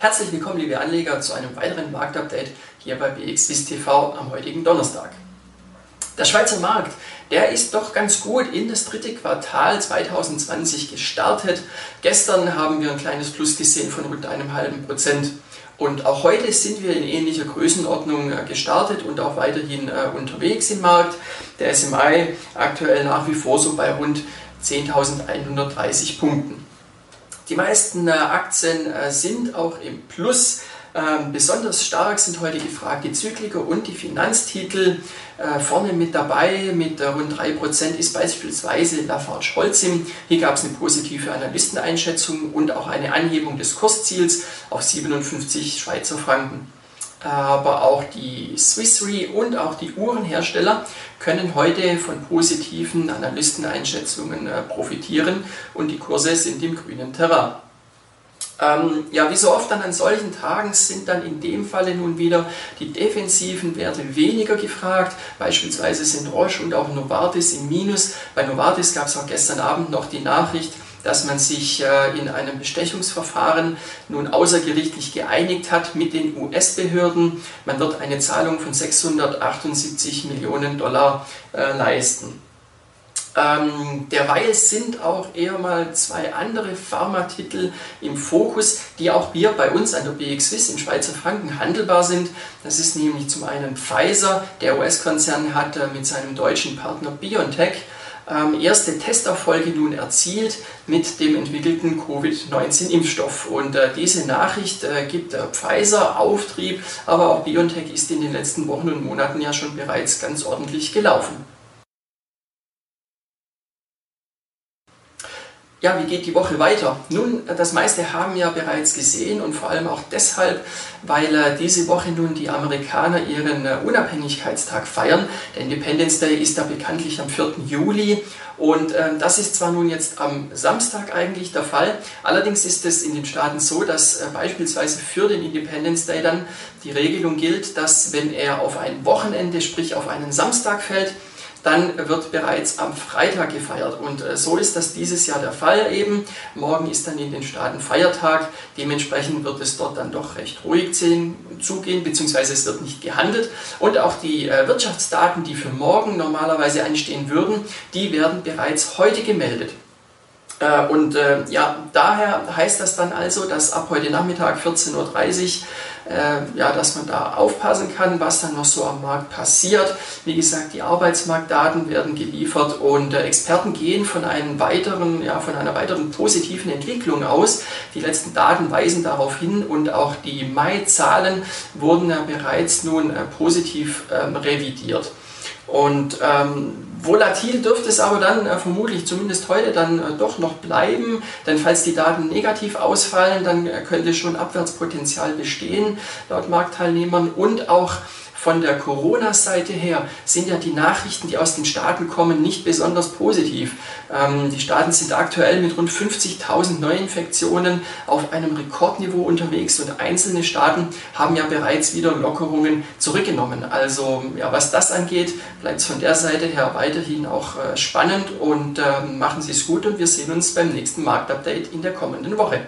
Herzlich willkommen, liebe Anleger, zu einem weiteren Marktupdate hier bei BXWIS TV am heutigen Donnerstag. Der Schweizer Markt, der ist doch ganz gut in das dritte Quartal 2020 gestartet. Gestern haben wir ein kleines Plus gesehen von rund einem halben Prozent. Und auch heute sind wir in ähnlicher Größenordnung äh, gestartet und auch weiterhin äh, unterwegs im Markt. Der SMI aktuell nach wie vor so bei rund 10.130 Punkten. Die meisten äh, Aktien äh, sind auch im Plus. Ähm, besonders stark sind heute gefragt die Zykliker und die Finanztitel. Äh, vorne mit dabei mit rund 3% ist beispielsweise Lafarge Holcim. Hier gab es eine positive Analysteneinschätzung und auch eine Anhebung des Kursziels auf 57 Schweizer Franken aber auch die Swiss Re und auch die Uhrenhersteller können heute von positiven Analysteneinschätzungen äh, profitieren und die Kurse sind im grünen Terrain. Ähm, ja, wie so oft dann an solchen Tagen sind dann in dem Falle nun wieder die defensiven Werte weniger gefragt. Beispielsweise sind Roche und auch Novartis im Minus. Bei Novartis gab es auch gestern Abend noch die Nachricht, dass man sich äh, in einem Bestechungsverfahren nun außergerichtlich geeinigt hat mit den US-Behörden. Man wird eine Zahlung von 678 Millionen Dollar äh, leisten. Ähm, derweil sind auch eher mal zwei andere Pharmatitel im Fokus, die auch hier bei uns an der BXWIS in Schweizer Franken handelbar sind. Das ist nämlich zum einen Pfizer, der US-Konzern hat äh, mit seinem deutschen Partner BioNTech erste Testerfolge nun erzielt mit dem entwickelten Covid-19-Impfstoff. Und äh, diese Nachricht äh, gibt äh, Pfizer Auftrieb, aber auch BioNTech ist in den letzten Wochen und Monaten ja schon bereits ganz ordentlich gelaufen. Ja, wie geht die Woche weiter? Nun, das meiste haben wir bereits gesehen und vor allem auch deshalb, weil äh, diese Woche nun die Amerikaner ihren äh, Unabhängigkeitstag feiern. Der Independence Day ist da bekanntlich am 4. Juli und äh, das ist zwar nun jetzt am Samstag eigentlich der Fall, allerdings ist es in den Staaten so, dass beispielsweise für den Independence Day dann die Regelung gilt, dass wenn er auf ein Wochenende, sprich auf einen Samstag fällt, dann wird bereits am Freitag gefeiert. Und äh, so ist das dieses Jahr der Fall eben. Morgen ist dann in den Staaten Feiertag. Dementsprechend wird es dort dann doch recht ruhig zugehen, beziehungsweise es wird nicht gehandelt. Und auch die äh, Wirtschaftsdaten, die für morgen normalerweise anstehen würden, die werden bereits heute gemeldet. Äh, und äh, ja, daher heißt das dann also, dass ab heute Nachmittag 14.30 Uhr äh, ja, dass man da aufpassen kann, was dann noch so am Markt passiert. Wie gesagt, die Arbeitsmarktdaten werden geliefert und äh, Experten gehen von, einem weiteren, ja, von einer weiteren positiven Entwicklung aus. Die letzten Daten weisen darauf hin und auch die Mai-Zahlen wurden ja bereits nun äh, positiv ähm, revidiert. Und ähm, Volatil dürfte es aber dann äh, vermutlich zumindest heute dann äh, doch noch bleiben, denn falls die Daten negativ ausfallen, dann äh, könnte schon Abwärtspotenzial bestehen laut Marktteilnehmern und auch von der Corona-Seite her sind ja die Nachrichten, die aus den Staaten kommen, nicht besonders positiv. Ähm, die Staaten sind aktuell mit rund 50.000 Neuinfektionen auf einem Rekordniveau unterwegs und einzelne Staaten haben ja bereits wieder Lockerungen zurückgenommen. Also ja, was das angeht, bleibt es von der Seite her weiterhin auch äh, spannend und äh, machen Sie es gut und wir sehen uns beim nächsten Marktupdate in der kommenden Woche.